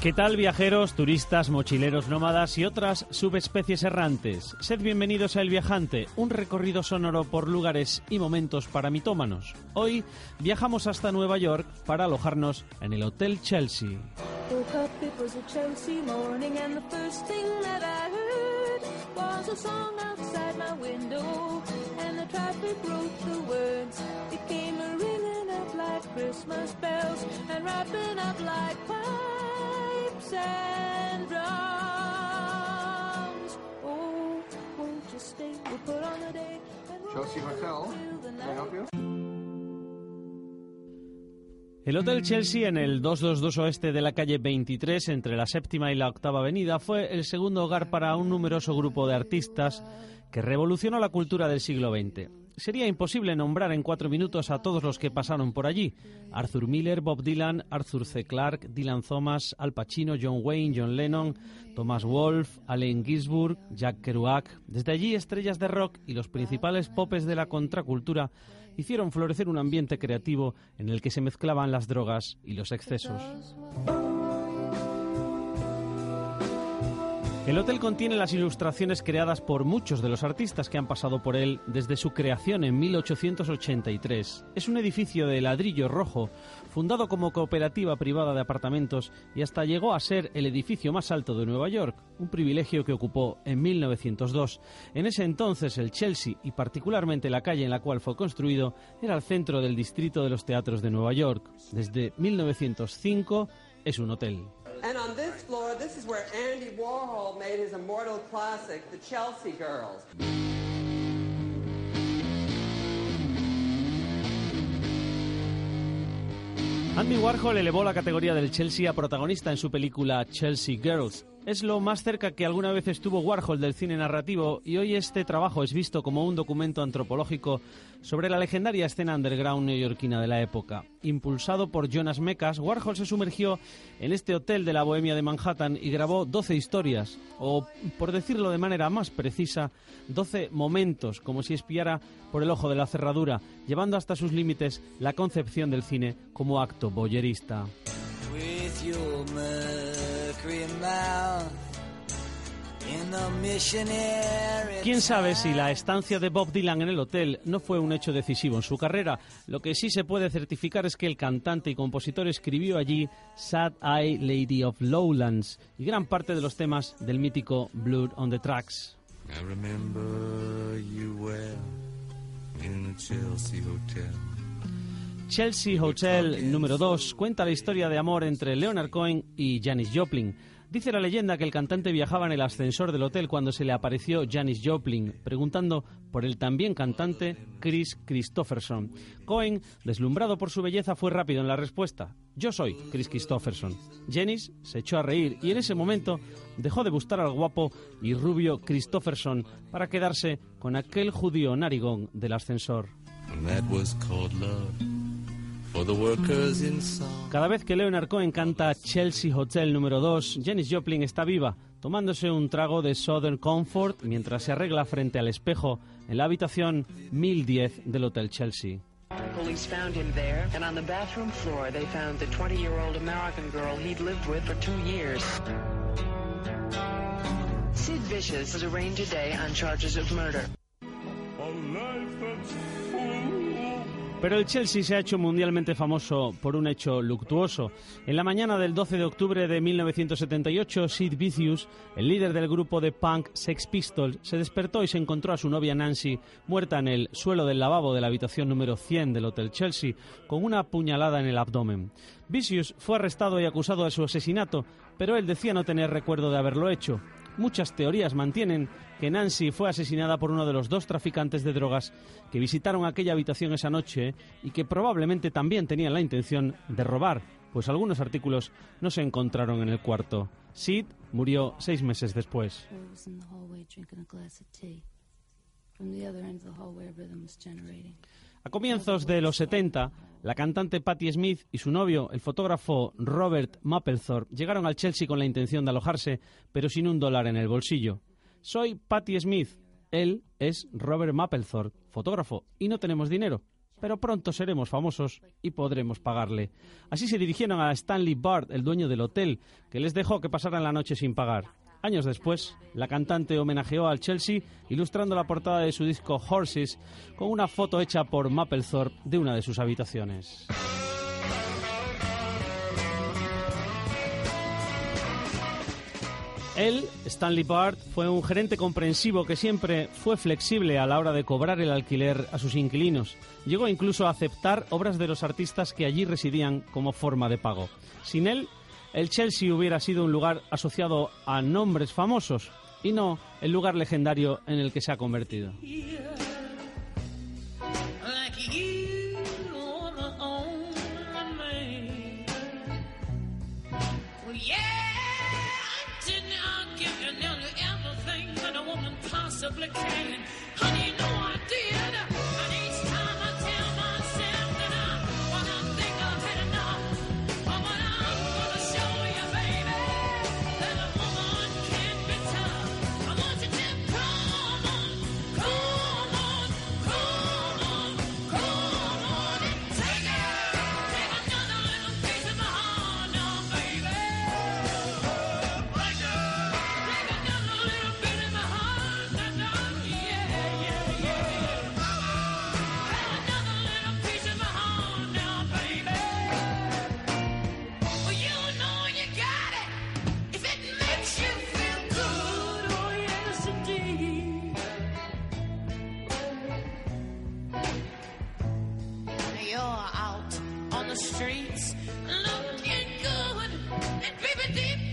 ¿Qué tal viajeros, turistas, mochileros, nómadas y otras subespecies errantes? Sed bienvenidos a El Viajante, un recorrido sonoro por lugares y momentos para mitómanos. Hoy viajamos hasta Nueva York para alojarnos en el Hotel Chelsea. And. Oh, won't you stay? We'll put on a day. and we'll Chelsea Hotel. till the Can I help you? El Hotel Chelsea en el 222 oeste de la calle 23 entre la séptima y la octava avenida fue el segundo hogar para un numeroso grupo de artistas que revolucionó la cultura del siglo XX. Sería imposible nombrar en cuatro minutos a todos los que pasaron por allí. Arthur Miller, Bob Dylan, Arthur C. Clarke, Dylan Thomas, Al Pacino, John Wayne, John Lennon, Thomas Wolfe, Allen Ginsburg, Jack Kerouac. Desde allí, estrellas de rock y los principales popes de la contracultura hicieron florecer un ambiente creativo en el que se mezclaban las drogas y los excesos. El hotel contiene las ilustraciones creadas por muchos de los artistas que han pasado por él desde su creación en 1883. Es un edificio de ladrillo rojo, fundado como cooperativa privada de apartamentos y hasta llegó a ser el edificio más alto de Nueva York, un privilegio que ocupó en 1902. En ese entonces el Chelsea y particularmente la calle en la cual fue construido era el centro del distrito de los teatros de Nueva York. Desde 1905 es un hotel. And on this floor, this is where Andy Warhol made his immortal classic, The Chelsea Girls. Andy Warhol elevó la categoría del Chelsea a protagonista en su película Chelsea Girls. Es lo más cerca que alguna vez estuvo Warhol del cine narrativo y hoy este trabajo es visto como un documento antropológico sobre la legendaria escena underground neoyorquina de la época. Impulsado por Jonas Mekas, Warhol se sumergió en este hotel de la bohemia de Manhattan y grabó 12 historias, o por decirlo de manera más precisa, 12 momentos, como si espiara por el ojo de la cerradura, llevando hasta sus límites la concepción del cine como acto boyerista. ¿Quién sabe si la estancia de Bob Dylan en el hotel no fue un hecho decisivo en su carrera? Lo que sí se puede certificar es que el cantante y compositor escribió allí Sad Eye Lady of Lowlands y gran parte de los temas del mítico Blood on the Tracks. I remember you well in a Chelsea hotel. Chelsea Hotel número 2 cuenta la historia de amor entre Leonard Cohen y Janis Joplin. Dice la leyenda que el cantante viajaba en el ascensor del hotel cuando se le apareció Janis Joplin, preguntando por el también cantante Chris Christopherson. Cohen, deslumbrado por su belleza, fue rápido en la respuesta. Yo soy Chris Christopherson. Janis se echó a reír y en ese momento dejó de buscar al guapo y rubio Christopherson para quedarse con aquel judío narigón del ascensor. And that was Cada vez que Leonard Cohen canta Chelsea Hotel número 2, Janis Joplin está viva, tomándose un trago de Southern Comfort mientras se arregla frente al espejo en la habitación 1010 del Hotel Chelsea. Police found him there, and on the bathroom floor they found the 20-year-old American girl he'd lived with for two years. Sid Vicious was arraigned today on charges of murder. Pero el Chelsea se ha hecho mundialmente famoso por un hecho luctuoso. En la mañana del 12 de octubre de 1978, Sid Vicious, el líder del grupo de punk Sex Pistols, se despertó y se encontró a su novia Nancy muerta en el suelo del lavabo de la habitación número 100 del Hotel Chelsea, con una puñalada en el abdomen. Vicious fue arrestado y acusado de su asesinato, pero él decía no tener recuerdo de haberlo hecho. Muchas teorías mantienen que Nancy fue asesinada por uno de los dos traficantes de drogas que visitaron aquella habitación esa noche y que probablemente también tenían la intención de robar, pues algunos artículos no se encontraron en el cuarto. Sid murió seis meses después. A comienzos de los 70, la cantante Patti Smith y su novio, el fotógrafo Robert Mapplethorpe, llegaron al Chelsea con la intención de alojarse, pero sin un dólar en el bolsillo. Soy Patti Smith, él es Robert Mapplethorpe, fotógrafo, y no tenemos dinero. pero pronto seremos famosos y podremos pagarle. Así se dirigieron a Stanley Bard, el dueño del hotel, que les dejó que pasaran la noche sin pagar. Años después, la cantante homenajeó al Chelsea ilustrando la portada de su disco Horses con una foto hecha por Mapplethorpe de una de sus habitaciones. Él, Stanley Bard, fue un gerente comprensivo que siempre fue flexible a la hora de cobrar el alquiler a sus inquilinos. Llegó incluso a aceptar obras de los artistas que allí residían como forma de pago. Sin él, el Chelsea hubiera sido un lugar asociado a nombres famosos y no el lugar legendario en el que se ha convertido. streets looking good. And baby, deep